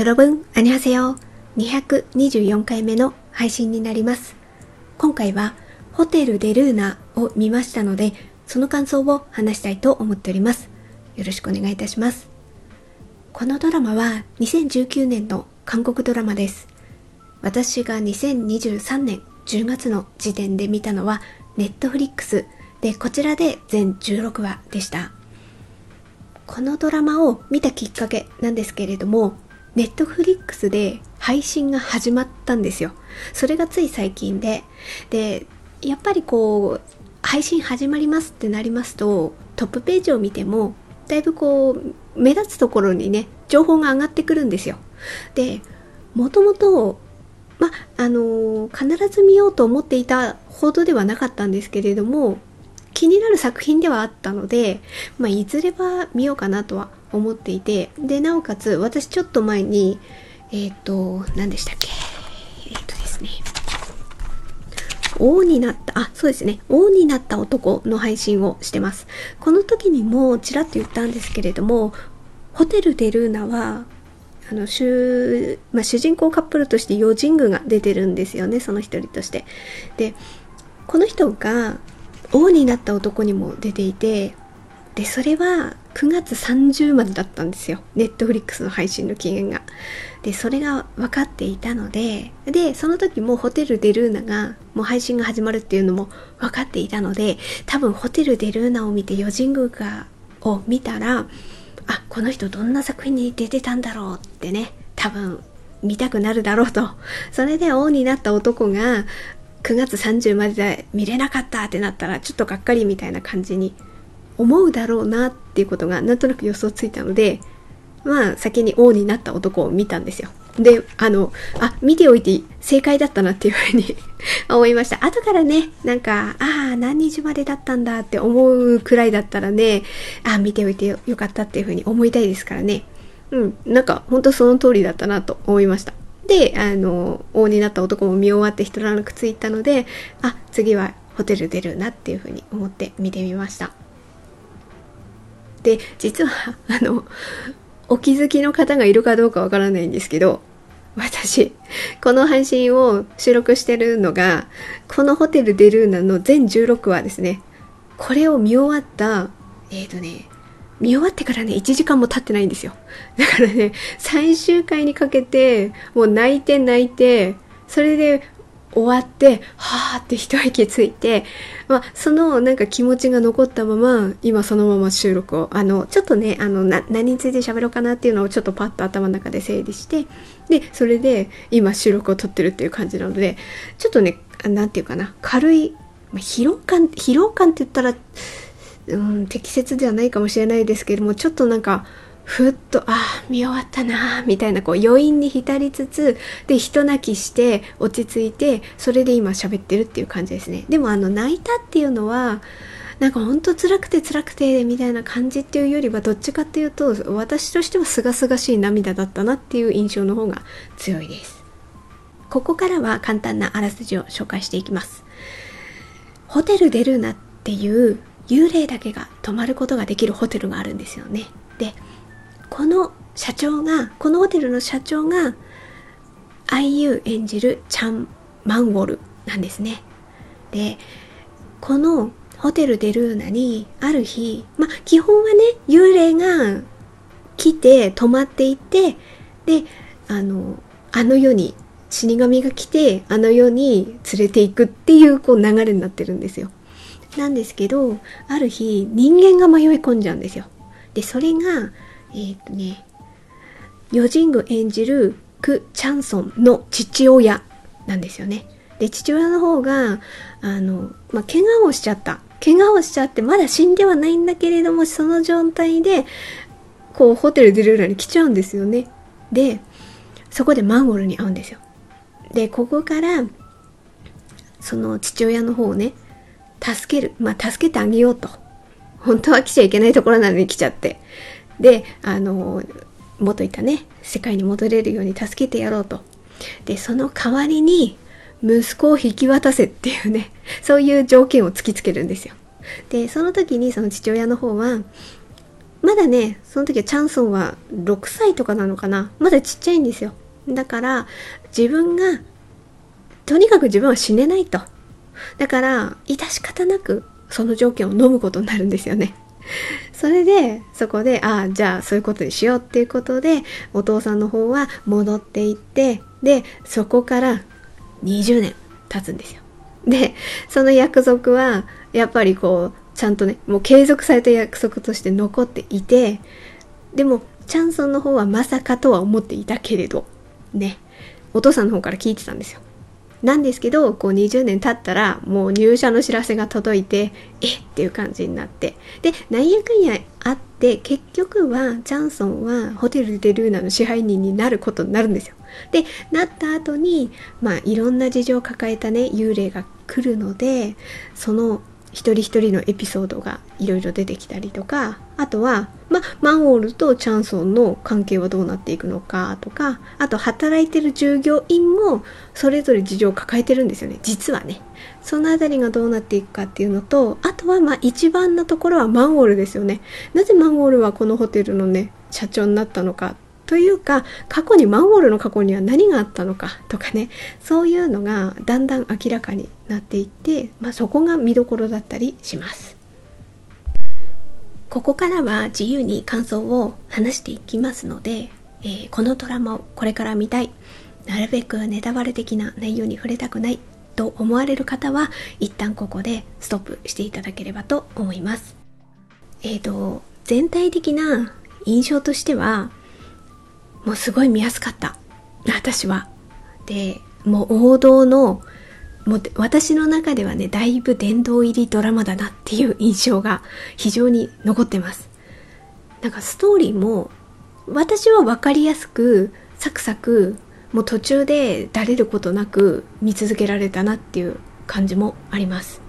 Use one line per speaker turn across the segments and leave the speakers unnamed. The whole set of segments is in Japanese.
よろぶん、あにはせ。224回目の配信になります。今回は、ホテルデルーナを見ましたので、その感想を話したいと思っております。よろしくお願いいたします。このドラマは2019年の韓国ドラマです。私が2023年10月の時点で見たのは、ネットフリックスで、こちらで全16話でした。このドラマを見たきっかけなんですけれども、ネットフリックスで配信が始まったんですよ。それがつい最近で。で、やっぱりこう、配信始まりますってなりますと、トップページを見ても、だいぶこう、目立つところにね、情報が上がってくるんですよ。で、もともと、ま、あの必ず見ようと思っていたほどではなかったんですけれども、気になる作品ではあったので、まあ、いずれは見ようかなとは思っていて、で、なおかつ、私ちょっと前に、えっ、ー、と、何でしたっけえっ、ー、とですね、王になった、あ、そうですね、王になった男の配信をしてます。この時にもちらっと言ったんですけれども、ホテルデルーナは、あの主,、まあ、主人公カップルとしてヨジングが出てるんですよね、その一人として。で、この人が王になった男にも出ていて、で、それは9月30までだったんですよ。ネットフリックスの配信の期限が。で、それが分かっていたので、で、その時もホテルデルーナがもう配信が始まるっていうのも分かっていたので、多分ホテルデルーナを見てヨジングがを見たら、あ、この人どんな作品に出てたんだろうってね、多分見たくなるだろうと。それで王になった男が9月30までで見れなかったってなったらちょっとがっかりみたいな感じに思うだろうなっていうことがなんとなく予想ついたのでまあ先に王になった男を見たんですよ。で、あの、あ、見ておいて正解だったなっていうふうに 思いました。後からね、なんか、ああ、何日までだったんだって思うくらいだったらね、あ見ておいてよかったっていうふうに思いたいですからね。うん、なんか、ほんとその通りだったなと思いました。で、あの、王になった男も見終わって一ランクついたので、あ、次はホテル出るなっていうふうに思って見てみました。で実はあのお気づきの方がいるかどうかわからないんですけど私この配信を収録してるのがこのホテルデルーナの全16話ですね。これを見終わったえっ、ー、とね見終わってからね1時間も経ってないんですよ。だからね最終回にかけてもう泣いて泣いてそれで終わって、はーって一息ついて、まあ、そのなんか気持ちが残ったまま、今そのまま収録を、あの、ちょっとね、あの、な、何について喋ろうかなっていうのをちょっとパッと頭の中で整理して、で、それで今収録を撮ってるっていう感じなので、ちょっとね、なんていうかな、軽い、まあ、疲労感、疲労感って言ったら、うん、適切ではないかもしれないですけども、ちょっとなんか、ふっと、ああ見終わったなみたいなこう余韻に浸りつつ、で、人泣きして落ち着いて、それで今喋ってるっていう感じですね。でもあの泣いたっていうのは、なんかほんと辛くて辛くてみたいな感じっていうよりはどっちかっていうと私としては清々しい涙だったなっていう印象の方が強いです。ここからは簡単なあらすじを紹介していきます。ホテルデルーナっていう幽霊だけが泊まることができるホテルがあるんですよね。で、この社長がこのホテルの社長が IU 演じるチャン・マンウォルなんですね。でこのホテルデルーナにある日まあ基本はね幽霊が来て泊まっていてであのあの世に死神が来てあの世に連れて行くっていうこう流れになってるんですよ。なんですけどある日人間が迷い込んじゃうんですよ。でそれがえっ、とね、ヨジング演じるク・チャンソンの父親なんですよね。で、父親の方が、あの、まあ、怪我をしちゃった。怪我をしちゃって、まだ死んではないんだけれども、その状態で、こう、ホテルデルーラに来ちゃうんですよね。で、そこでマンゴルに会うんですよ。で、ここから、その父親の方をね、助ける。まあ、助けてあげようと。本当は来ちゃいけないところなのに来ちゃって。であの元いたね世界に戻れるように助けてやろうと。でその代わりに息子を引き渡せっていうねそういう条件を突きつけるんですよ。でその時にその父親の方はまだねその時はチャンソンは6歳とかなのかな。まだちっちゃいんですよ。だから自分がとにかく自分は死ねないと。だから致し方なくその条件を飲むことになるんですよね。それでそこでああじゃあそういうことにしようっていうことでお父さんの方は戻っていってでそこから20年経つんですよ。でその約束はやっぱりこうちゃんとねもう継続された約束として残っていてでもチャンソンの方はまさかとは思っていたけれどねお父さんの方から聞いてたんですよ。なんですけどこう20年経ったらもう入社の知らせが届いてえっ？ていう感じになって。でなんやかんやあって結局はチャンソンはホテル・で・ルーナの支配人になることになるんですよ。でなった後にまあいろんな事情を抱えたね幽霊が来るのでその一人一人のエピソードがいろいろ出てきたりとかあとは、まマンウォールとチャンソンの関係はどうなっていくのかとかあと働いてる従業員もそれぞれ事情を抱えてるんですよね。実はね。そのあたりがどうなっていくかっていうのとあとはまあ一番のところはマンウォールですよね。なぜマンウォールはこのホテルのね社長になったのかというか過去にマンウォールの過去には何があったのかとかね。そういうのがだんだん明らかになっていって、まあ、そこが見どころだったりします。ここからは自由に感想を話していきますので、えー、このドラマをこれから見たい。なるべくネタバレ的な内容に触れたくない。と思われる方は一旦ここでストップしていただければと思います。えーと全体的な印象としてはもうすごい見やすかった。私は。でもう王道のもう私の中ではねだいぶ殿堂入りドラマだなっていう印象が非常に残ってます。なんかストーリーも私は分かりやすくサクサクもう途中でだれることなく見続けられたなっていう感じもあります。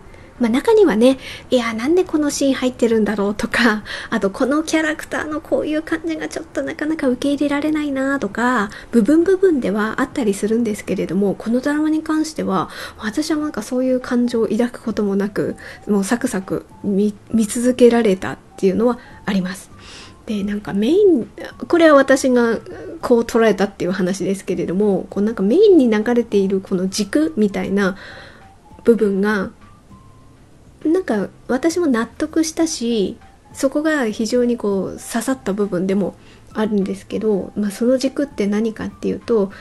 まあ、中にはね、いや、なんでこのシーン入ってるんだろうとか、あとこのキャラクターのこういう感じがちょっとなかなか受け入れられないなとか、部分部分ではあったりするんですけれども、このドラマに関しては、私はなんかそういう感情を抱くこともなく、もうサクサク見続けられたっていうのはあります。でなんかメインこれは私がこう捉えたっていう話ですけれどもこうなんかメインに流れているこの軸みたいな部分がなんか私も納得したしそこが非常にこう刺さった部分でもあるんですけど、まあ、その軸って何かっていうと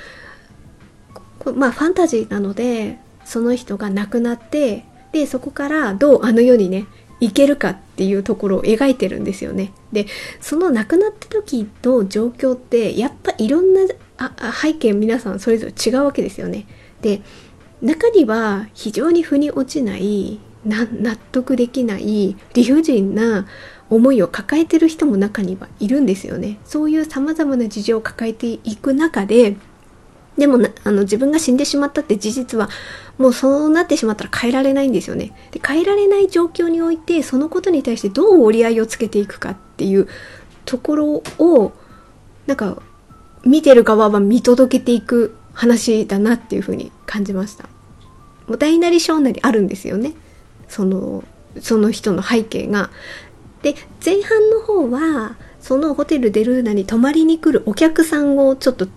まあファンタジーなのでその人が亡くなってでそこからどうあの世にね行けるかっていうところを描いてるんですよね。でその亡くなった時の状況ってやっぱいろんなあ背景皆さんそれぞれ違うわけですよね。で中には非常に腑に落ちない納得できない理不尽な思いを抱えてる人も中にはいるんですよね。そういう様々な事情を抱えていく中で、でもあの自分が死んでしまったって事実はもうそうなってしまったら変えられないんですよね。で変えられない状況においてそのことに対してどう折り合いをつけていくかっていうところをなんか見てる側は見届けていく話だなっていうふうに感じました。もう大なり小なりあるんですよね。そのその人の背景が。で前半の方はそのホテルデルーナに泊まりに来るお客さんをちょっと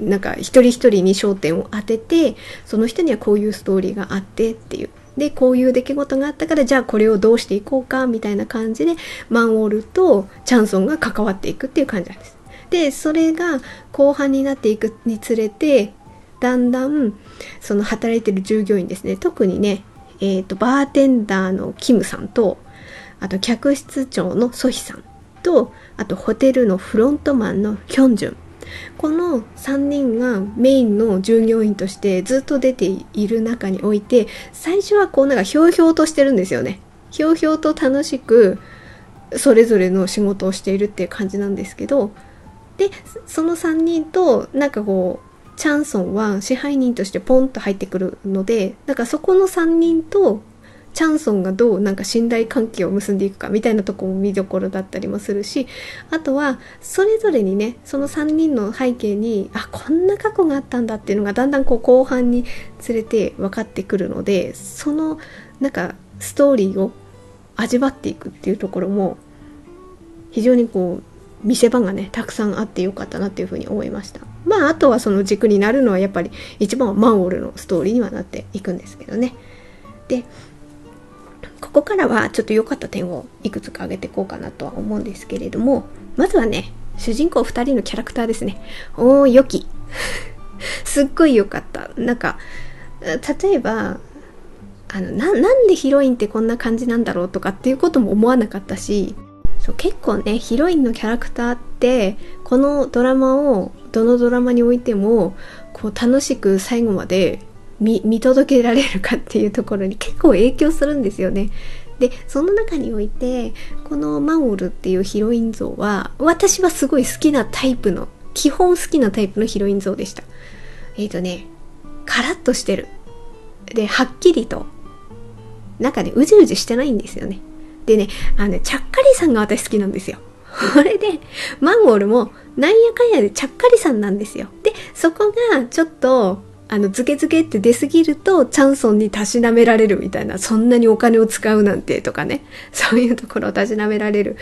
なんか一人一人に焦点を当ててその人にはこういうストーリーがあってっていうでこういう出来事があったからじゃあこれをどうしていこうかみたいな感じでマンウォールとチャンソンが関わっていくっていう感じなんです。でそれが後半になっていくにつれてだんだんその働いてる従業員ですね特にねえーと、バーテンダーのキムさんとあと客室長のソヒさんとあとホテルのフロントマンのヒョンジュン。この3人がメインの従業員としてずっと出ている中において最初はこうなんかひょうひょうとしてるんですよね。ひょうひょうと楽しくそれぞれの仕事をしているっていう感じなんですけどでその3人となんかこうチャンソンは支配人としてポンと入ってくるのでだからそこの3人とチャンソンがどうなんか信頼関係を結んでいくかみたいなとこも見どころだったりもするしあとはそれぞれにねその3人の背景にあこんな過去があったんだっていうのがだんだんこう後半に連れて分かってくるのでそのなんかストーリーを味わっていくっていうところも非常にこう見せ場がねたくさんあってよかったなっていうふうに思いました。まああとはその軸になるのはやっぱり一番はマンオールのストーリーにはなっていくんですけどね。でここからはちょっと良かった点をいくつか挙げていこうかなとは思うんですけれどもまずはね主人公2人のキャラクターですね。おー良き。すっごい良かった。なんか例えばあのななんでヒロインってこんな感じなんだろうとかっていうことも思わなかったしそう結構ねヒロインのキャラクターってこのドラマをどのドラマにおいてもこう楽しく最後まで見届けられるかっていうところに結構影響するんですよね。でその中においてこのマンオルっていうヒロイン像は私はすごい好きなタイプの基本好きなタイプのヒロイン像でした。えっ、ー、とねカラッとしてる。ではっきりとなんかねうじうじしてないんですよね。でねあのねちゃっかりさんが私好きなんですよ。これでマンゴールもなんやかんやでちゃっかりさんなんですよ。でそこがちょっとあの、ズケズケって出すぎると、チャンソンにたしなめられるみたいな、そんなにお金を使うなんてとかね、そういうところをたしなめられる。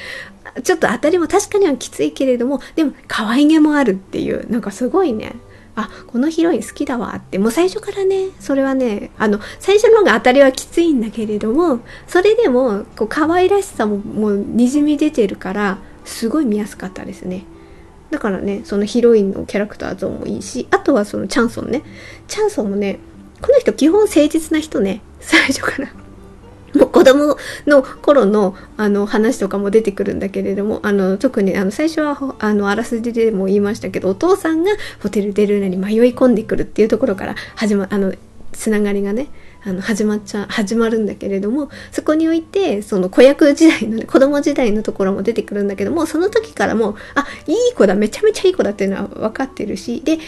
ちょっと当たりも確かにはきついけれども、でも可愛げもあるっていう、なんかすごいね、あ、このヒロイン好きだわって、もう最初からね、それはね、あの、最初の方が当たりはきついんだけれども、それでも、こう、可愛らしさももうにじみ出てるから、すごい見やすかったですね。だからねそのヒロインのキャラクター像もいいしあとはそのチャンソンね。チャンソンもねこの人基本誠実な人ね。最初から。もう子供の頃のあの話とかも出てくるんだけれどもあの特にあの最初はあのあらすじでも言いましたけどお父さんがホテルデルーナに迷い込んでくるっていうところから始まあのつながりがねあの始まっちゃ始まるんだけれどもそこにおいてその子役時代のね子供時代のところも出てくるんだけどもその時からもあいい子だめちゃめちゃいい子だっていうのは分かってるしで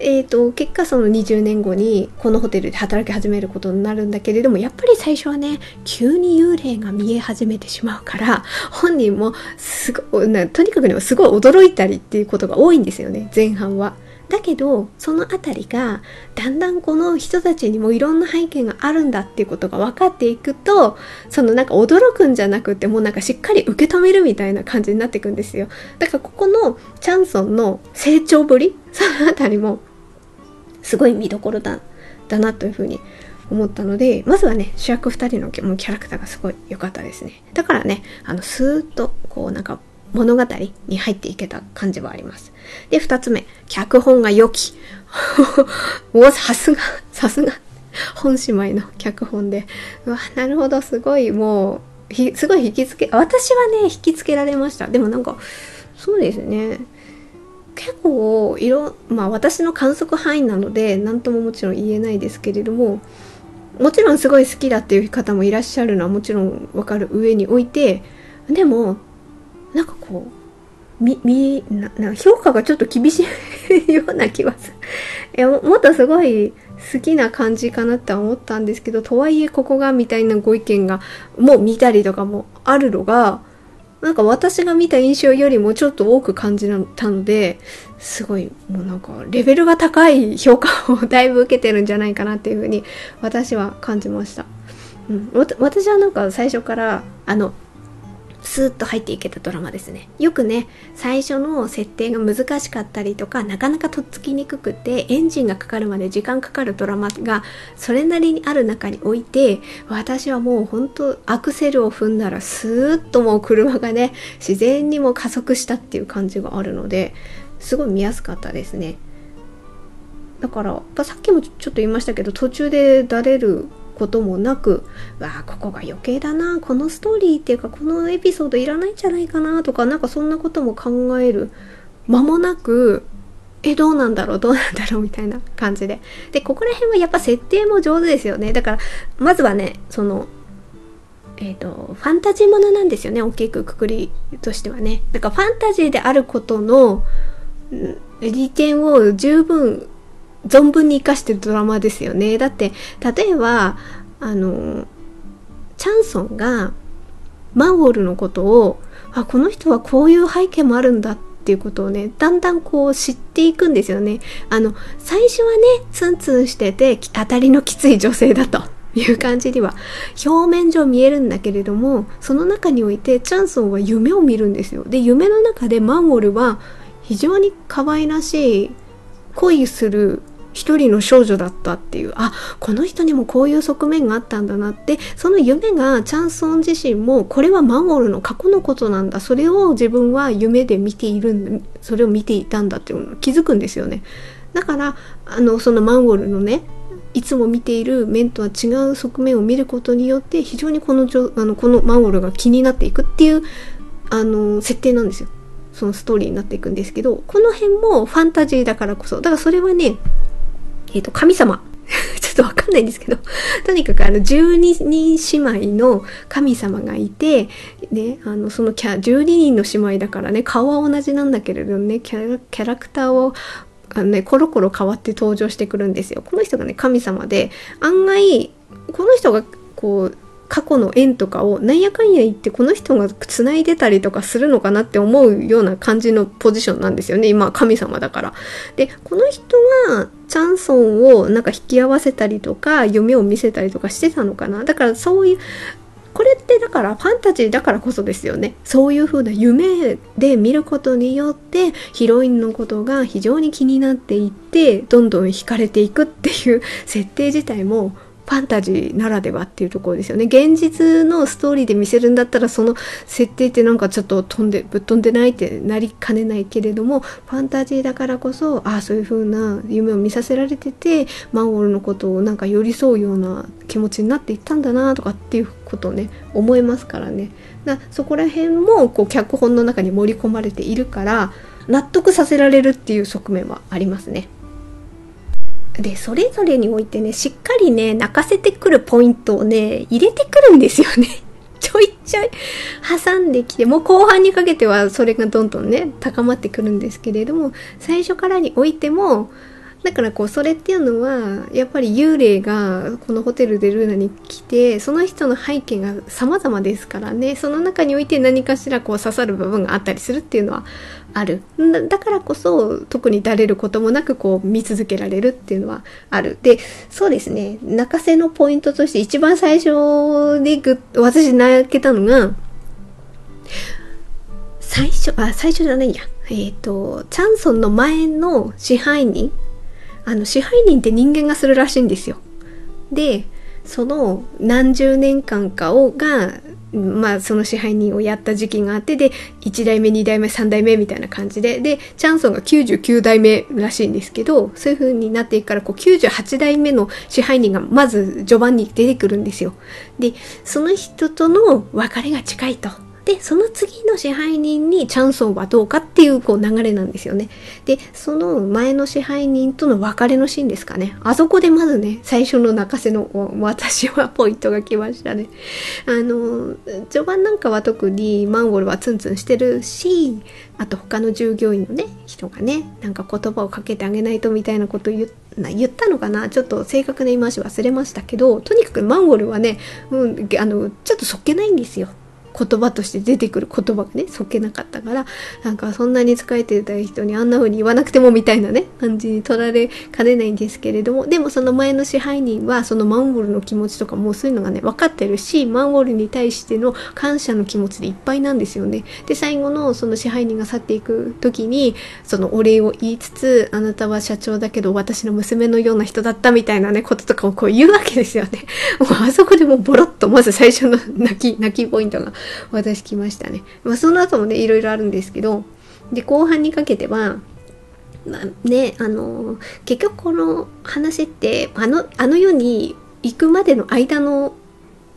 えーと、結果その20年後にこのホテルで働き始めることになるんだけれどもやっぱり最初はね急に幽霊が見え始めてしまうから本人もすごなとにかくねすごい驚いたりっていうことが多いんですよね前半は。だけどその辺りがだんだんこの人たちにもいろんな背景があるんだっていうことが分かっていくとそのなんか驚くんじゃなくてもうなんかしっかり受け止めるみたいな感じになっていくんですよ。だからここのチャンソンの成長ぶり その辺りもすごい見どころだだなというふうに思ったのでまずはね主役2人のキャラクターがすごい良かったですね。だからねあのスーッとこうなんか物語に入っていけた感じはあります。で、二つ目、脚本が良き。お、さすが、さすが。本姉妹の脚本で。うわ、なるほど、すごい、もう、すごい引きつけ、私はね、引きつけられました。でもなんか、そうですね。結構、いろ、まあ私の観測範囲なので、何とももちろん言えないですけれども、もちろんすごい好きだっていう方もいらっしゃるのはもちろんわかる上において、でも、なんかこうみみな評価がちょっと厳しいような気はするいやもっとすごい好きな感じかなって思ったんですけどとはいえここがみたいなご意見がもう見たりとかもあるのがなんか私が見た印象よりもちょっと多く感じたのですごいもうなんかレベルが高い評価をだいぶ受けてるんじゃないかなっていうふうに私は感じました。うん、私はなんか最初からあのスーッと入っていけたドラマですね。よくね、最初の設定が難しかったりとか、なかなかとっつきにくくて、エンジンがかかるまで時間かかるドラマがそれなりにある中において、私はもう本当アクセルを踏んだらスーッともう車がね、自然にも加速したっていう感じがあるので、すごい見やすかったですね。だから、さっきもちょっと言いましたけど、途中でだれることもなくわあここが余計だなこのストーリーっていうかこのエピソードいらないんじゃないかなとかなんかそんなことも考える間もなくえどうなんだろうどうなんだろうみたいな感じで。でここら辺はやっぱ設定も上手ですよね。だからまずはねそのえーと、ファンタジーものなんですよね大きくくくりとしてはね。だからファンタジーであることの利点を十分存分に生かしてるドラマですよね。だって、例えば、あの、チャンソンがマンウォルのことを、あ、この人はこういう背景もあるんだっていうことをね、だんだんこう知っていくんですよね。あの、最初はね、ツンツンしてて、当たりのきつい女性だと。いう感じには表面上見えるんだけれどもその中においてチャンソンは夢を見るんですよで夢の中でマンゴルは非常に可愛らしい恋する一人の少女だったっていう。あこの人にもこういう側面があったんだなって。その夢がチャンソン自身もこれはマンゴルの過去のことなんだ。それを自分は夢で見ているそれを見ていたんだっていうのを気づくんですよね。だからあのそのマンゴルのねいつも見ている面とは違う側面を見ることによって非常にこのあのこのマンゴルが気になっていくっていうあの設定なんですよ。そのストーリーになっていくんですけどこの辺もファンタジーだからこそだからそれはねえっ、ー、と神様 ちょっとわかんないんですけどとにかくあの12人姉妹の神様がいて、ね、あのそのキャ12人の姉妹だからね顔は同じなんだけれどねキャラクターをあのね、コロコロ変わって登場してくるんですよ。この人がね、神様で、案外、この人がこう、過去の縁とかをなんやかんや言ってこの人が繋いでたりとかするのかなって思うような感じのポジションなんですよね。今神様だから。でこの人がチャンソンをなんか引き合わせたりとか夢を見せたりとかしてたのかな。だからそういうこれってだからファンタジーだからこそですよね。そういう風な夢で見ることによってヒロインのことが非常に気になっていってどんどん惹かれていくっていう設定自体もファンタジーならではっていうところですよね現実のストーリーで見せるんだったらその設定ってなんかちょっと飛んでぶっ飛んでないってなりかねないけれどもファンタジーだからこそああそういう風な夢を見させられててマンゴルのことをなんか寄り添うような気持ちになっていったんだなとかっていうことをね思いますからねだそこら辺もこう脚本の中に盛り込まれているから納得させられるっていう側面はありますね。で、それぞれにおいてね、しっかりね、泣かせてくるポイントをね、入れてくるんですよね。ちょいちょい挟んできて、もう後半にかけてはそれがどんどんね、高まってくるんですけれども、最初からにおいても、だからこうそれっていうのはやっぱり幽霊がこのホテルでルーナに来てその人の背景が様々ですからねその中において何かしらこう刺さる部分があったりするっていうのはある。だからこそ特にだれることもなくこう見続けられるっていうのはある。でそうですね。泣かせのポイントとして一番最初でぐ私泣けたのが最初あ最初じゃないや。えっ、ー、とチャンソンの前の支配人あの支配人って人間がするらしいんですよ。でその何十年間かをがまあその支配人をやった時期があってで1代目2代目3代目みたいな感じででチャンソンが99代目らしいんですけどそういう風になっていくからこう98代目の支配人がまず序盤に出てくるんですよ。でその人との別れが近いと。でその次の支配人にチャンソンはどうかっていうこう流れなんですよね。でその前の支配人との別れのシーンですかねあそこでまずね最初の泣かせの私はポイントが来ましたね。あの序盤なんかは特にマンゴルはツンツンしてるしあと他の従業員のね人がねなんか言葉をかけてあげないとみたいなこと言言ったのかなちょっと正確な言い回し忘れましたけどとにかくマンゴルはね、うん、あのちょっとそっけないんですよ。言葉として出てくる言葉がねそっけなかったからなんかそんなに疲れてた人にあんな風に言わなくてもみたいなね感じに取られかねないんですけれどもでもその前の支配人はそのマンゴルの気持ちとかもうそういうのがね分かってるしマンゴルに対しての感謝の気持ちでいっぱいなんですよね。で最後のその支配人が去っていく時にそのお礼を言いつつあなたは社長だけど私の娘のような人だったみたいなねこととかをこう言うわけですよね。もうあそこでもうボロッとまず最初の泣き泣きポイントが私来ましたね。まあ、その後もね、いろいろあるんですけど、で、後半にかけては、まあ、ね、あの、結局この話って、あの、あの世に行くまでの間の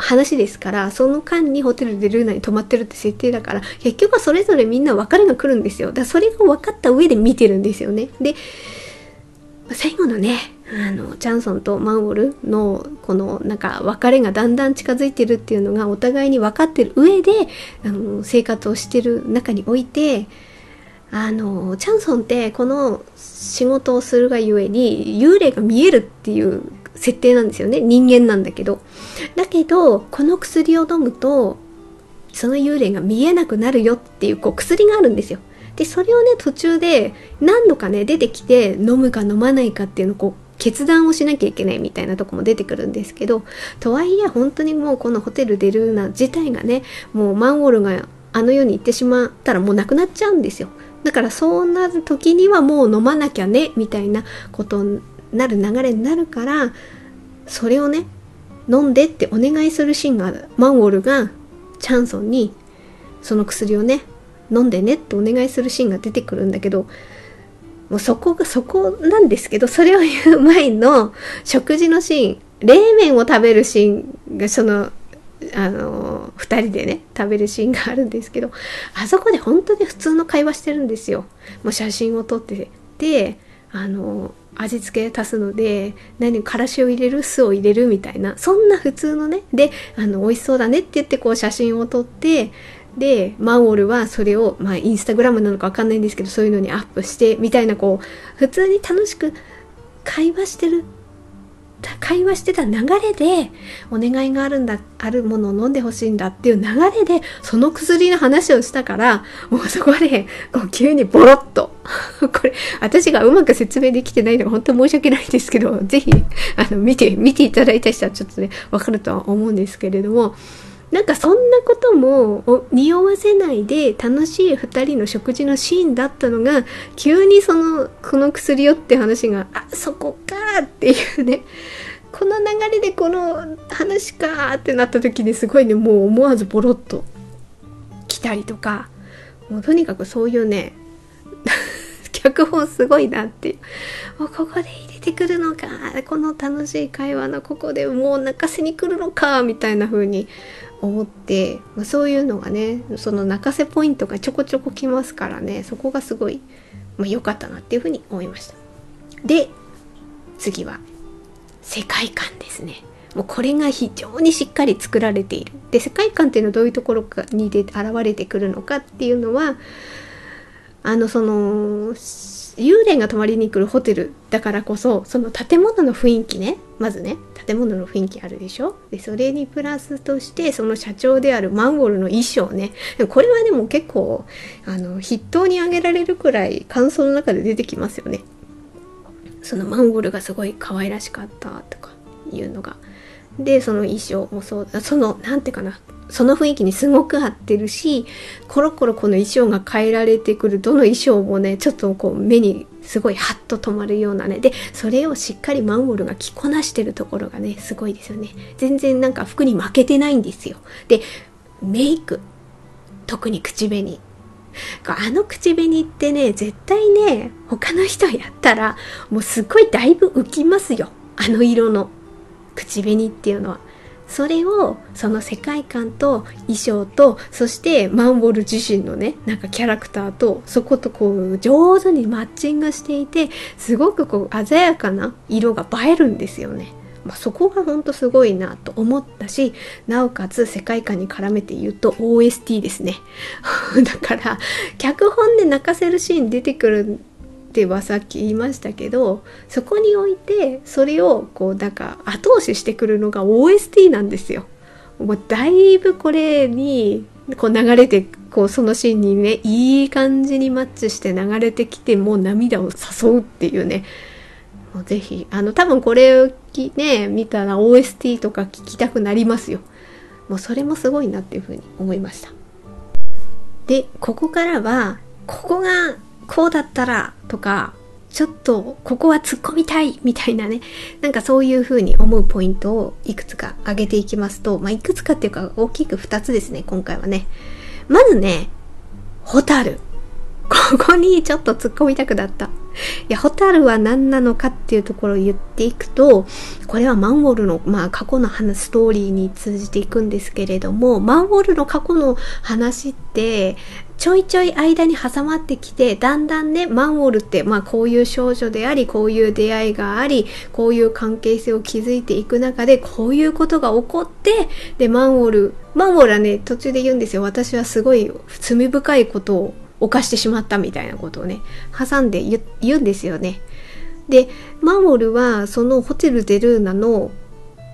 話ですからその間にホテルでルーナに泊まってるって設定だから結局はそれぞれみんな別れが来るんですよだからそれが分かった上で見てるんですよねで最後のねあのチャンソンとマンウォルのこのなんか別れがだんだん近づいてるっていうのがお互いに分かってる上であの生活をしてる中においてあのチャンソンってこの仕事をするがゆえに幽霊が見えるっていう設定なんですよね。人間なんだけど。だけどこの薬を飲むとその幽霊が見えなくなるよっていうこう薬があるんですよ。でそれをね途中で何度かね出てきて飲むか飲まないかっていうのをこう決断をしなきゃいけないみたいなとこも出てくるんですけどとはいえ本当にもうこのホテルデルーナ自体がねもうマンウォルがあの世に行ってしまったらもうなくなっちゃうんですよ。だからそうなる時にはもう飲まなきゃねみたいなことになる流れになるからそれをね飲んでってお願いするシーンがあるマンウォルがチャンソンにその薬をね飲んでねってお願いするシーンが出てくるんだけどもうそこがそこなんですけどそれを言う前の食事のシーン冷麺を食べるシーンがそのあの2人でね食べるシーンがあるんですけどあそこで本当に普通の会話してるんですよ。もう写真を撮ってであの味付け足すので何からしを入れる酢を入れるみたいなそんな普通のねであの美味しそうだねって言ってこう写真を撮ってでマンウォルはそれをまあインスタグラムなのか分かんないんですけどそういうのにアップしてみたいなこう普通に楽しく会話してる会話してた流れでお願いがあるんだあるものを飲んでほしいんだっていう流れでその薬の話をしたからもうそこでこう急にボロッと。これ私がうまく説明できてないのが本当申し訳ないんですけど是非あの見て見ていただいた人はちょっとね分かるとは思うんですけれどもなんかそんなことも匂わせないで楽しい2人の食事のシーンだったのが急にそのこの薬よって話があそこかっていうね。この流れでこの話かってなった時にすごいねもう思わずボロッと来たりとか。もうとにかくそういうね 脚本すごいなっていう。もうここで入れてくるのかこの楽しい会話のここでもう泣かせに来るのかみたいな風に思って、まあ、そういうのがねその泣かせポイントがちょこちょこきますからねそこがすごい良、まあ、かったなっていうふうに思いました。で次は世界観ですね。もうこれが非常にしっかり作られている。で世界観っていうのはどういうところかにで現れてくるのかっていうのはあのその幽霊が泊まりに来るホテルだからこそその建物の雰囲気ねまずね建物の雰囲気あるでしょ？でそれにプラスとしてその社長であるマンゴルの衣装ね。これはでも結構あの筆頭に挙げられるくらい感想の中で出てきますよね。そのマンゴルがすごい可愛らしかったとかいうのがでその衣装もそうだその何ていうかなその雰囲気にすごく合ってるしコロコロこの衣装が変えられてくるどの衣装もねちょっとこう目にすごいハッと止まるようなねでそれをしっかりマンウォルが着こなしてるところがねすごいですよね。全然なんか服に負けてないんですよ。でメイク特に口紅。あの口紅ってね絶対ね他の人やったらもうすごいだいぶ浮きますよ。あの色の。口紅っていうのはそれをその世界観と衣装とそしてマンボル自身のねなんかキャラクターとそことこう上手にマッチングしていてすごくこう鮮やかな色が映えるんですよね。まあ、そこがほんとすごいなと思ったしなおかつ世界観に絡めて言うと OST ですね だから脚本で泣かせるシーン出てくるってはさっき言いましたけどそこにおいてそれをこうなんか後押ししてくるのが OST なんですよ。もうだいぶこれにこう流れてこうそのシーンにねいい感じにマッチして流れてきてもう涙を誘うっていうねもうぜひあの多分これをね見たら OST とか聞きたくなりますよ。もうそれもすごいなっていうふうに思いました。でここからはここがこうだったらとかちょっとここは突っ込みたいみたいなねなんかそういう風に思うポイントをいくつか挙げていきますとまあいくつかっていうか大きく2つですね今回はね。まずねホタル。ここにちょっと突っ込みたくなった。いや、ホタルは何なのかっていうところを言っていくと、これはマンウォルの、まあ、過去の話、ストーリーに通じていくんですけれども、マンウォルの過去の話って、ちょいちょい間に挟まってきて、だんだんね、マンウォルって、まあこういう少女であり、こういう出会いがあり、こういう関係性を築いていく中で、こういうことが起こって、で、マンウォル、マンウォルはね、途中で言うんですよ。私はすごい罪深いことを犯してしまったみたいなことをね、挟んで言うんですよね。で、マンウォルはそのホテルデルーナの、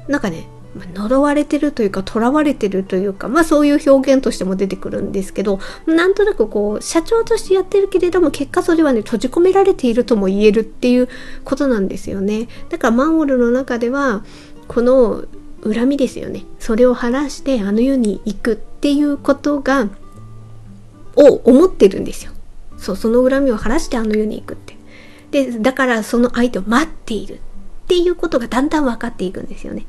なんかね、呪われてるというか囚われてるというかまあそういう表現としても出てくるんですけどなんとなくこう社長としてやってるけれども結果それはね閉じ込められているとも言えるっていうことなんですよね。だからマンウォルの中ではこの恨みですよね。それを晴らしてあの世に行くっていうことがを思ってるんですよ。そうその恨みを晴らしてあの世に行くって。でだからその相手を待っているっていうことがだんだん分かっていくんですよね。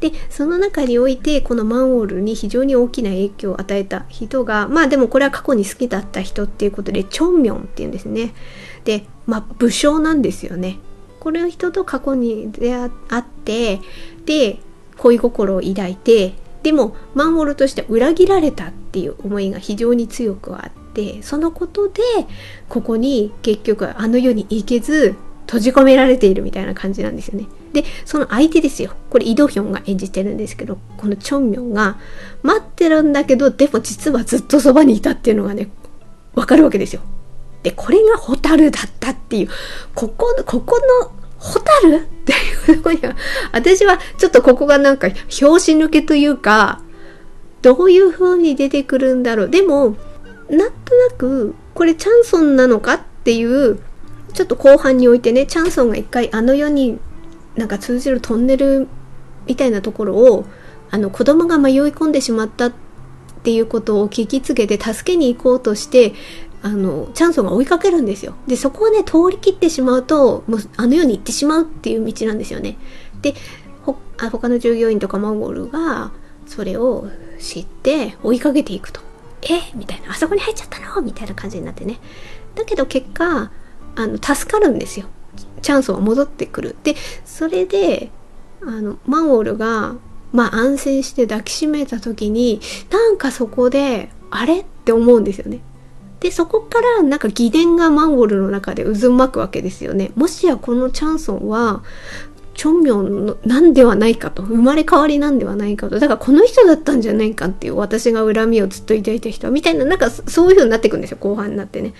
でその中においてこのマンウォールに非常に大きな影響を与えた人がまあでもこれは過去に好きだった人っていうことでチョンミョンっていうんですね。でまあ武将なんですよね。これの人と過去に出会ってで恋心を抱いてでもマンウォルとして裏切られたっていう思いが非常に強くあってそのことでここに結局あの世に行けず閉じ込められているみたいな感じなんですよね。でその相手ですよこれイ・ドヒョンが演じてるんですけどこのチョンミョンが待ってるんだけどでも実はずっとそばにいたっていうのがねわかるわけですよ。でこれがホタルだったっていうここのここのホタル？っていうとこには、私はちょっとここがなんか拍子抜けというか、どういう風に出てくるんだろう。でも、なんとなく、これチャンソンなのかっていう、ちょっと後半においてね、チャンソンが一回あの世になんか通じるトンネルみたいなところを、あの子供が迷い込んでしまったっていうことを聞きつけて助けに行こうとしてあのチャンソンが追いかけるんですよ。でそこをね通り切ってしまうともうあの世に行ってしまうっていう道なんですよね。でほあ他の従業員とかマンゴルがそれを知って追いかけていくとえ？みたいなあそこに入っちゃったの？みたいな感じになってね。だけど結果あの助かるんですよ。チャンスは戻ってくる。でそれであのマンウォルがまあ安心して抱きしめた時になんかそこであれって思うんですよね。でそこからなんか疑念がマンゴルの中で渦巻くわけですよね。もしやこのチャンソンはチョンミョンのなんではないかと生まれ変わりなんではないかとだからこの人だったんじゃないかっていう私が恨みをずっと抱いた人みたいななんかそういう風になっていくんですよ後半になってね。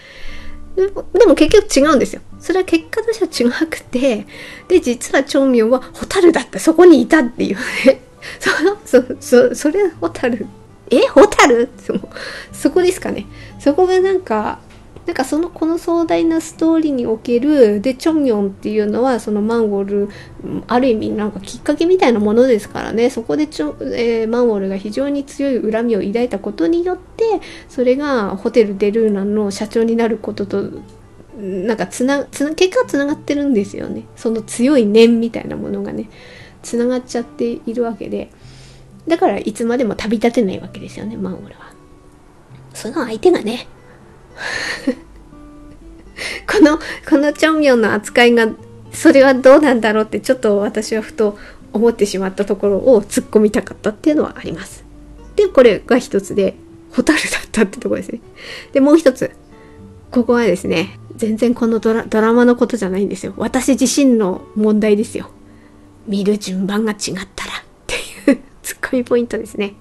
でも結局違うんですよ。それは結果としては違くてで実は長明はホタルだった。そこにいたっていう。ね そそそそれホタル。え？ホタル？そそこですかね。そこがなんかなんかそのこの壮大なストーリーにおけるでチョンミョンっていうのはそのマンゴルある意味なんかきっかけみたいなものですからねそこでチョ、えー、マンゴルが非常に強い恨みを抱いたことによってそれがホテル・デルーナの社長になることとなんかつなつな結果つながってるんですよねその強い念みたいなものがねつながっちゃっているわけで。だからいつまでも旅立てないわけですよね、マンゴルは。その相手がね、この、このチョンミョンの扱いが、それはどうなんだろうってちょっと私はふと思ってしまったところを突っ込みたかったっていうのはあります。で、これが一つで、ホタルだったってとこですね。で、もう一つ。ここはですね、全然このドラドラマのことじゃないんですよ。私自身の問題ですよ。見る順番が違ったらっていう。ツッコミポイントですね。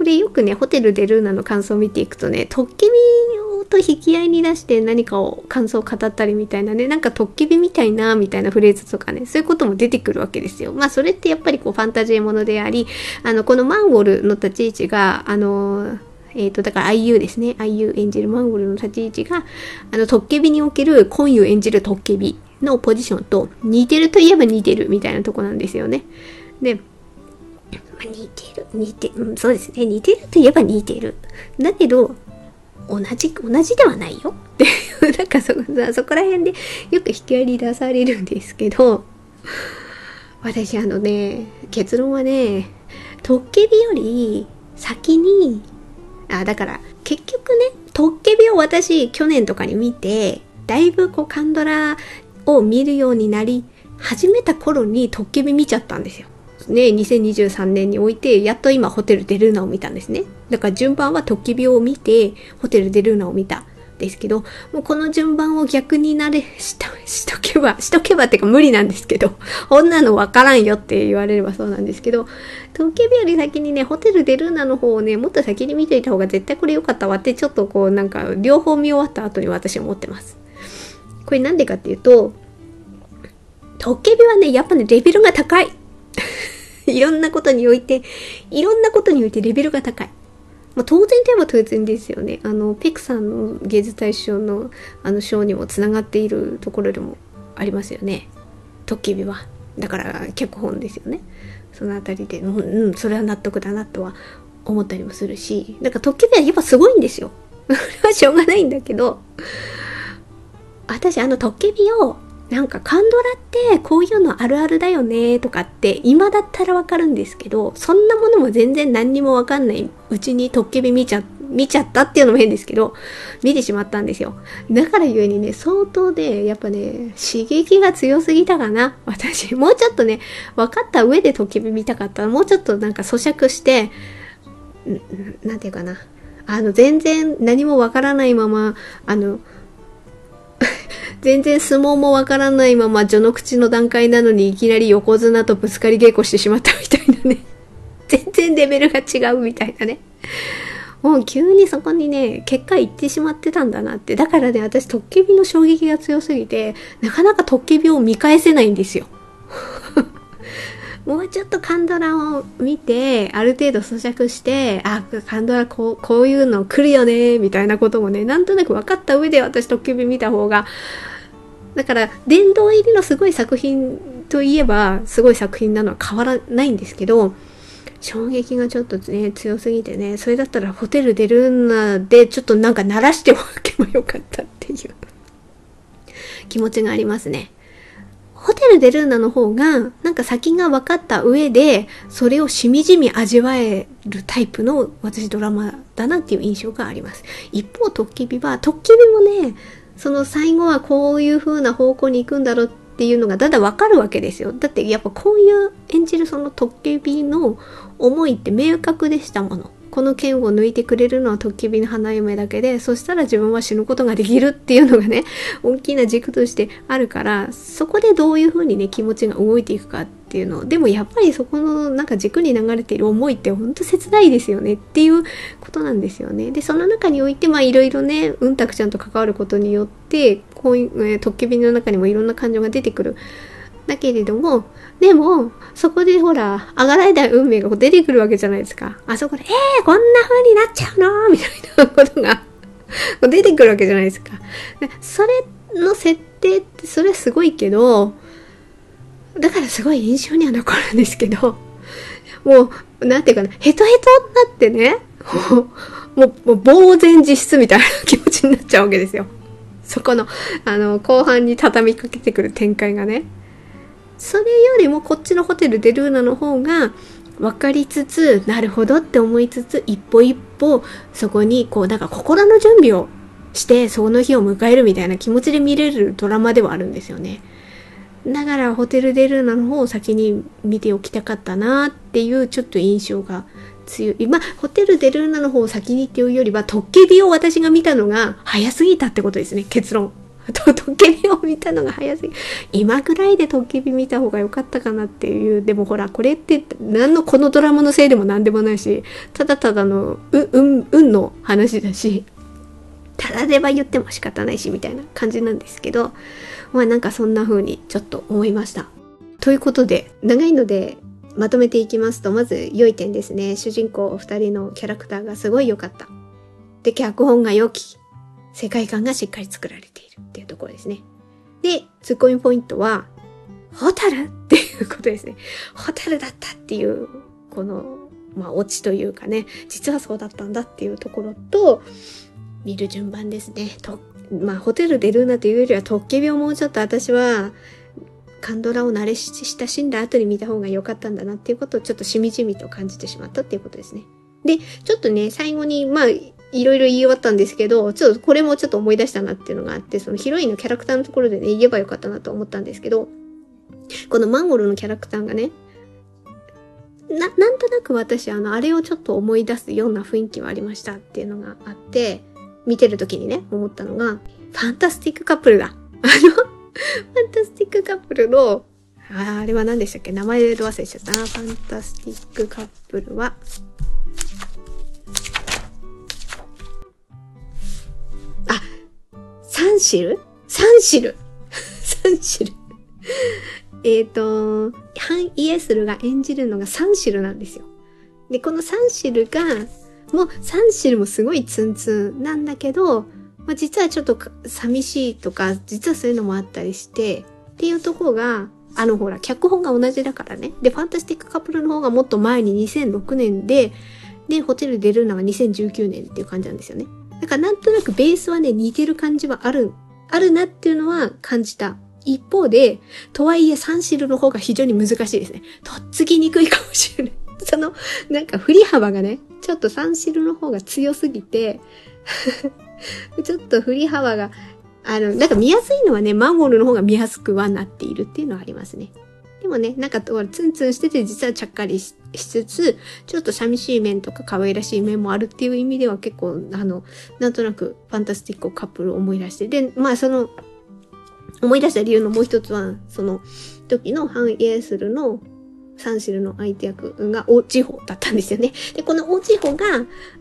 これよくね、ホテルでルーナの感想を見ていくとね、トッケビと引き合いに出して何かを感想を語ったりみたいなね、なんかトッケビみたいなみたいなフレーズとかね、そういうことも出てくるわけですよ。まあそれってやっぱりこうファンタジーものであり、あの、このマンゴルの立ち位置が、あの、えっ、ー、と、だから IU ですね。IU 演じるマンゴルの立ち位置が、あの、トッケビにおけるコンユ演じるトッケビのポジションと似てるといえば似てるみたいなとこなんですよね。で、似てる、似て、うん、そうですね。似てるといえば似てる。だけど、同じ、同じではないよっていう、なんかそ、そこら辺でよく引き合いに出されるんですけど、私あのね、結論はね、トッケビより先に、あ、だから結局ね、トッケビを私去年とかに見て、だいぶこうカンドラを見るようになり始めた頃にトッケビ見ちゃったんですよ。ね、2023年において、やっと今ホテルデルーナを見たんですね。だから順番はトッキビを見て、ホテルデルーナを見た。ですけど、もうこの順番を逆になれ、しと、しとけば、しとけばっていうか無理なんですけど、こんなのわからんよって言われればそうなんですけど、トッケビより先にね、ホテルデルーナの方をね、もっと先に見ていた方が絶対これ良かったわって、ちょっとこうなんか、両方見終わった後に私は思ってます。これなんでかっていうと、トッケビはね、やっぱね、レベルが高い。いろんなことにおいて、いろんなことにおいてレベルが高い。まあ、当然といえば当然ですよね。あの、ペクさんの芸術大賞のあの賞にもつながっているところでもありますよね。トッケビは。だから脚本ですよね。そのあたりで、うん、うん、それは納得だなとは思ったりもするし、だからトッケビはやっぱすごいんですよ。それはしょうがないんだけど、私あのトッケビをなんかカンドラってこういうのあるあるだよねとかって今だったらわかるんですけど、そんなものも全然何にもわかんないうちにトッケビ見ちゃ、見ちゃったっていうのも変ですけど、見てしまったんですよ。だからゆえにね、相当で、やっぱね、刺激が強すぎたかな。私、もうちょっとね、分かった上でトッケビ見たかったら、もうちょっとなんか咀嚼して、なんていうかな。あの、全然何もわからないまま、あの、全然相撲もわからないまま序の口の段階なのにいきなり横綱とぶつかり稽古してしまったみたいなね。全然レベルが違うみたいなね。もう急にそこにね、結果いってしまってたんだなって。だからね、私、トッケビの衝撃が強すぎて、なかなかトッケビを見返せないんですよ。もうちょっとカンドラを見て、ある程度咀嚼して、あ、カンドラこう、こういうの来るよね、みたいなこともね、なんとなく分かった上で私、トッケビ見た方が、だから、殿堂入りのすごい作品といえば、すごい作品なのは変わらないんですけど、衝撃がちょっとね、強すぎてね、それだったらホテル出るなで、ちょっとなんか鳴らしておけばよかったっていう気持ちがありますね。ホテルデルーナの方が、なんか先が分かった上で、それをしみじみ味わえるタイプの私ドラマだなっていう印象があります。一方、トッケビは、トッケビもね、その最後はこういう風な方向に行くんだろうっていうのがだんだんわかるわけですよ。だってやっぱこういう演じるそのトッケビの思いって明確でしたもの。この剣を抜いてくれるのはトッケビの花嫁だけで、そしたら自分は死ぬことができるっていうのがね、大きな軸としてあるから、そこでどういう風にね、気持ちが動いていくかっていうの。でもやっぱりそこのなんか軸に流れている思いってほんと切ないですよねっていうことなんですよね。で、その中において、まあいろいろね、うんたくちゃんと関わることによって、こういう、えー、トッケビの中にもいろんな感情が出てくる。だけれども、でも、そこでほら、上がられた運命が出てくるわけじゃないですか。あそこで、えー、こんな風になっちゃうの？みたいなことが 出てくるわけじゃないですか。それの設定ってそれすごいけど、だからすごい印象には残るんですけど、もう、なんていうかな、ヘトヘトになってね、もう、もう、呆然自失みたいな気持ちになっちゃうわけですよ。そこの、あの、後半に畳みかけてくる展開がね。それよりもこっちのホテルデルーナの方が分かりつつ、なるほどって思いつつ、一歩一歩そこにこう、なんか心の準備をして、その日を迎えるみたいな気持ちで見れるドラマではあるんですよね。だからホテルデルーナの方を先に見ておきたかったなっていうちょっと印象が強い。まあ、ホテルデルーナの方を先にっていうよりは、トッケビを私が見たのが早すぎたってことですね、結論。と、トッケビを見たのが早すぎ。今ぐらいでトッケビ見た方が良かったかなっていう。でもほら、これって何のこのドラマのせいでも何でもないし、ただただの、う、うん、運の話だし、ただでは言っても仕方ないし、みたいな感じなんですけど、まあなんかそんな風にちょっと思いました。ということで、長いのでまとめていきますと、まず良い点ですね。主人公お二人のキャラクターがすごい良かった。で、脚本が良き。世界観がしっかり作られてっていうところですね。で、ツッコミポイントは、ホタルっていうことですね。ホタルだったっていう、この、まあ、オチというかね、実はそうだったんだっていうところと、見る順番ですね。と、まあ、ホテル出るなというよりは、トッケビをもうちょっと私は、カンドラを慣れ親しんだ後に見た方が良かったんだなっていうことをちょっとしみじみと感じてしまったっていうことですね。で、ちょっとね、最後に、まあ、いろいろ言い終わったんですけど、ちょっとこれもちょっと思い出したなっていうのがあって、そのヒロインのキャラクターのところでね、言えばよかったなと思ったんですけど、このマンゴルのキャラクターがね、な、なんとなく私、あの、あれをちょっと思い出すような雰囲気はありましたっていうのがあって、見てる時にね、思ったのが、ファンタスティックカップルだ。あの、ファンタスティックカップルの、ああれは何でしたっけ？名前で忘れちゃったな。ファンタスティックカップルは、サンシル？サンシルサンシルえっ、と、ハン・イェスルが演じるのがサンシルなんですよ。で、このサンシルが、もうサンシルもすごいツンツンなんだけど、まあ、実はちょっと寂しいとか、実はそういうのもあったりして、っていうとこが、あのほら、脚本が同じだからね。で、ファンタスティックカップルの方がもっと前に2006年で、で、ホテルデルーナが2019年っていう感じなんですよね。だからなんとなくベースはね、似てる感じはある、あるなっていうのは感じた。一方で、とはいえサンシルの方が非常に難しいですね。とっつきにくいかもしれない。その、なんか振り幅がね、ちょっとサンシルの方が強すぎて ちょっと振り幅が、あの、なんか見やすいのはね、マンゴルの方が見やすくはなっているっていうのはありますね。でもね、なんか、ツンツンしてて実はちゃっかりしつつ、ちょっと寂しい面とか可愛らしい面もあるっていう意味では結構、あの、なんとなくファンタスティックをカップルを思い出して、で、まあその、思い出した理由のもう一つは、その時のハン・イエスルのサンシルの相手役がオチホだったんですよね。で、このオチホが、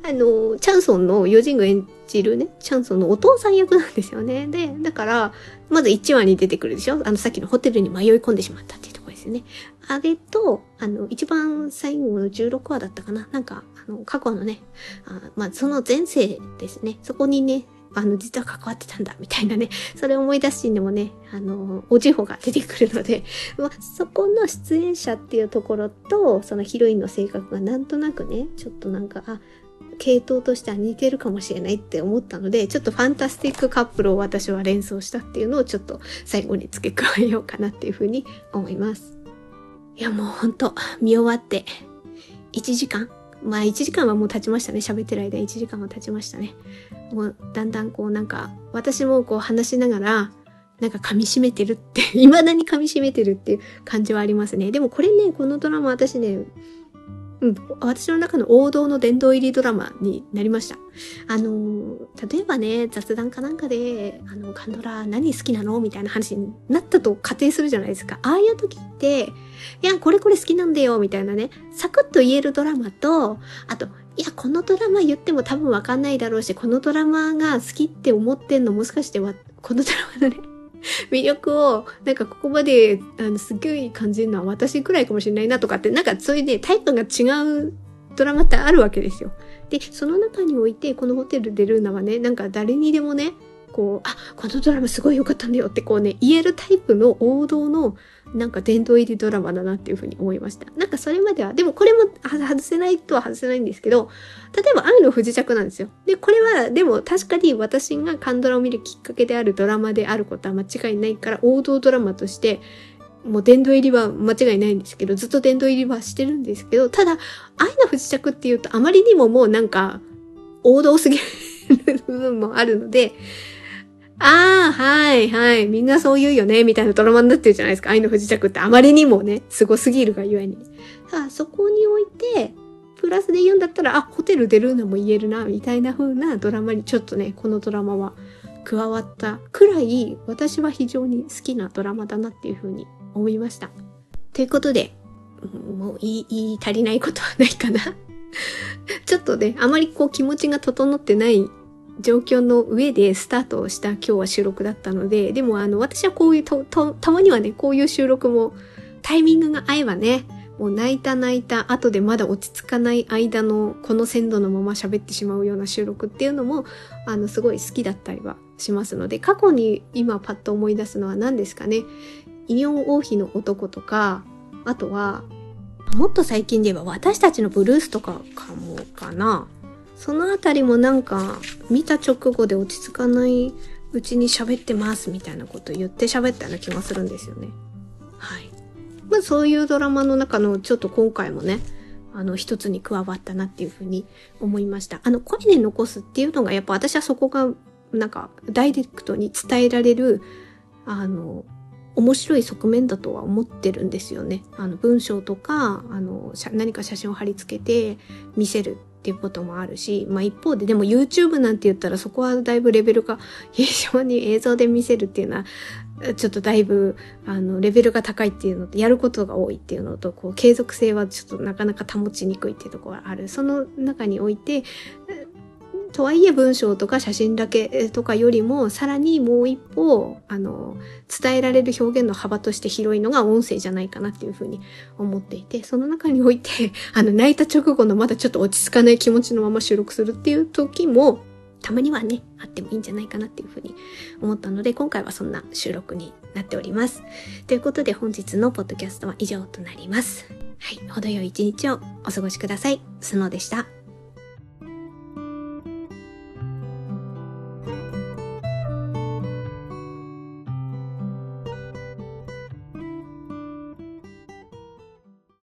あの、チャンソンのヨジング演じるね、チャンソンのお父さん役なんですよね。で、だから、まず1話に出てくるでしょあの、さっきのホテルに迷い込んでしまったっていうですね。あれと、あの、一番最後の16話だったかななんか、あの、過去のね、あまあ、その前世ですね。そこにね、あの、実は関わってたんだ、みたいなね、それを思い出すシーンでもね、あの、おじほが出てくるので、まあ、そこの出演者っていうところと、そのヒロインの性格がなんとなくね、ちょっとなんか、あ、系統としては似てるかもしれないって思ったので、ちょっとファンタスティックカップルを私は連想したっていうのをちょっと最後に付け加えようかなっていうふうに思います。いやもうほんと、見終わって、1時間まあ1時間はもう経ちましたね。喋ってる間1時間は経ちましたね。もうだんだんこうなんか、私もこう話しながら、なんか噛み締めてるって、未だに噛み締めてるっていう感じはありますね。でもこれね、このドラマ私ね、うん、私の中の王道の殿堂入りドラマになりました。あの、例えばね、雑談かなんかで、あの、カンドラ何好きなのみたいな話になったと仮定するじゃないですか。ああいう時って、いや、これこれ好きなんだよ、みたいなね、サクッと言えるドラマと、あと、いや、このドラマ言っても多分わかんないだろうし、このドラマが好きって思ってんのもしかしては、このドラマのね、魅力を、なんかここまで、あの、すっごい感じるのは私くらいかもしれないなとかって、なんかそういうね、タイプが違うドラマってあるわけですよ。で、その中において、このホテルでルーナはね、なんか誰にでもね、こう、あ、このドラマすごい良かったんだよってこうね、言えるタイプの王道のなんか殿堂入りドラマだなっていうふうに思いました。なんかそれまでは、でもこれも外せないとは外せないんですけど、例えば愛の不時着なんですよ。で、これはでも確かに私がカンドラを見るきっかけであるドラマであることは間違いないから王道ドラマとしてもう殿堂入りは間違いないんですけど、ずっと殿堂入りはしてるんですけど、ただ、愛の不時着っていうとあまりにももうなんか王道すぎる部分もあるので、ああ、はいはい。みんなそう言うよね、みたいなドラマになってるじゃないですか。愛の不時着ってあまりにもね、凄すぎるがゆえに。さあ、そこにおいて、プラスで言うんだったら、あ、ホテル出るのも言えるな、みたいな風なドラマにちょっとね、このドラマは加わったくらい、私は非常に好きなドラマだなっていう風に思いました。ということで、もう言い、言い足りないことはないかな。ちょっとね、あまりこう気持ちが整ってない状況の上でスタートした今日は収録だったので、でもあの、私はこういうと、と、たまにはね、こういう収録もタイミングが合えばね、もう泣いた泣いた後でまだ落ち着かない間のこの鮮度のまま喋ってしまうような収録っていうのも、あの、すごい好きだったりはしますので、過去に今パッと思い出すのは何ですかね？イニョン王妃の男とか、あとは、もっと最近で言えば私たちのブルースとかかもかな。そのあたりもなんか見た直後で落ち着かないうちに喋ってますみたいなこと言って喋ったような気がするんですよね。はい。まあそういうドラマの中のちょっと今回もね、あの一つに加わったなっていうふうに思いました。あの声で残すっていうのがやっぱ私はそこがなんかダイレクトに伝えられるあの面白い側面だとは思ってるんですよね。あの文章とかあの何か写真を貼り付けて見せるっていうこともあるし、まあ一方ででも YouTube なんて言ったらそこはだいぶレベルが非常に映像で見せるっていうのはちょっとだいぶあのレベルが高いっていうのとやることが多いっていうのとこう継続性はちょっとなかなか保ちにくいっていうところがある。その中においてとはいえ文章とか写真だけとかよりも、さらにもう一歩、あの、伝えられる表現の幅として広いのが音声じゃないかなっていうふうに思っていて、その中において、あの、泣いた直後のまだちょっと落ち着かない気持ちのまま収録するっていう時も、たまにはね、あってもいいんじゃないかなっていうふうに思ったので、今回はそんな収録になっております。ということで本日のポッドキャストは以上となります。はい、程よい一日をお過ごしください。スノーでした。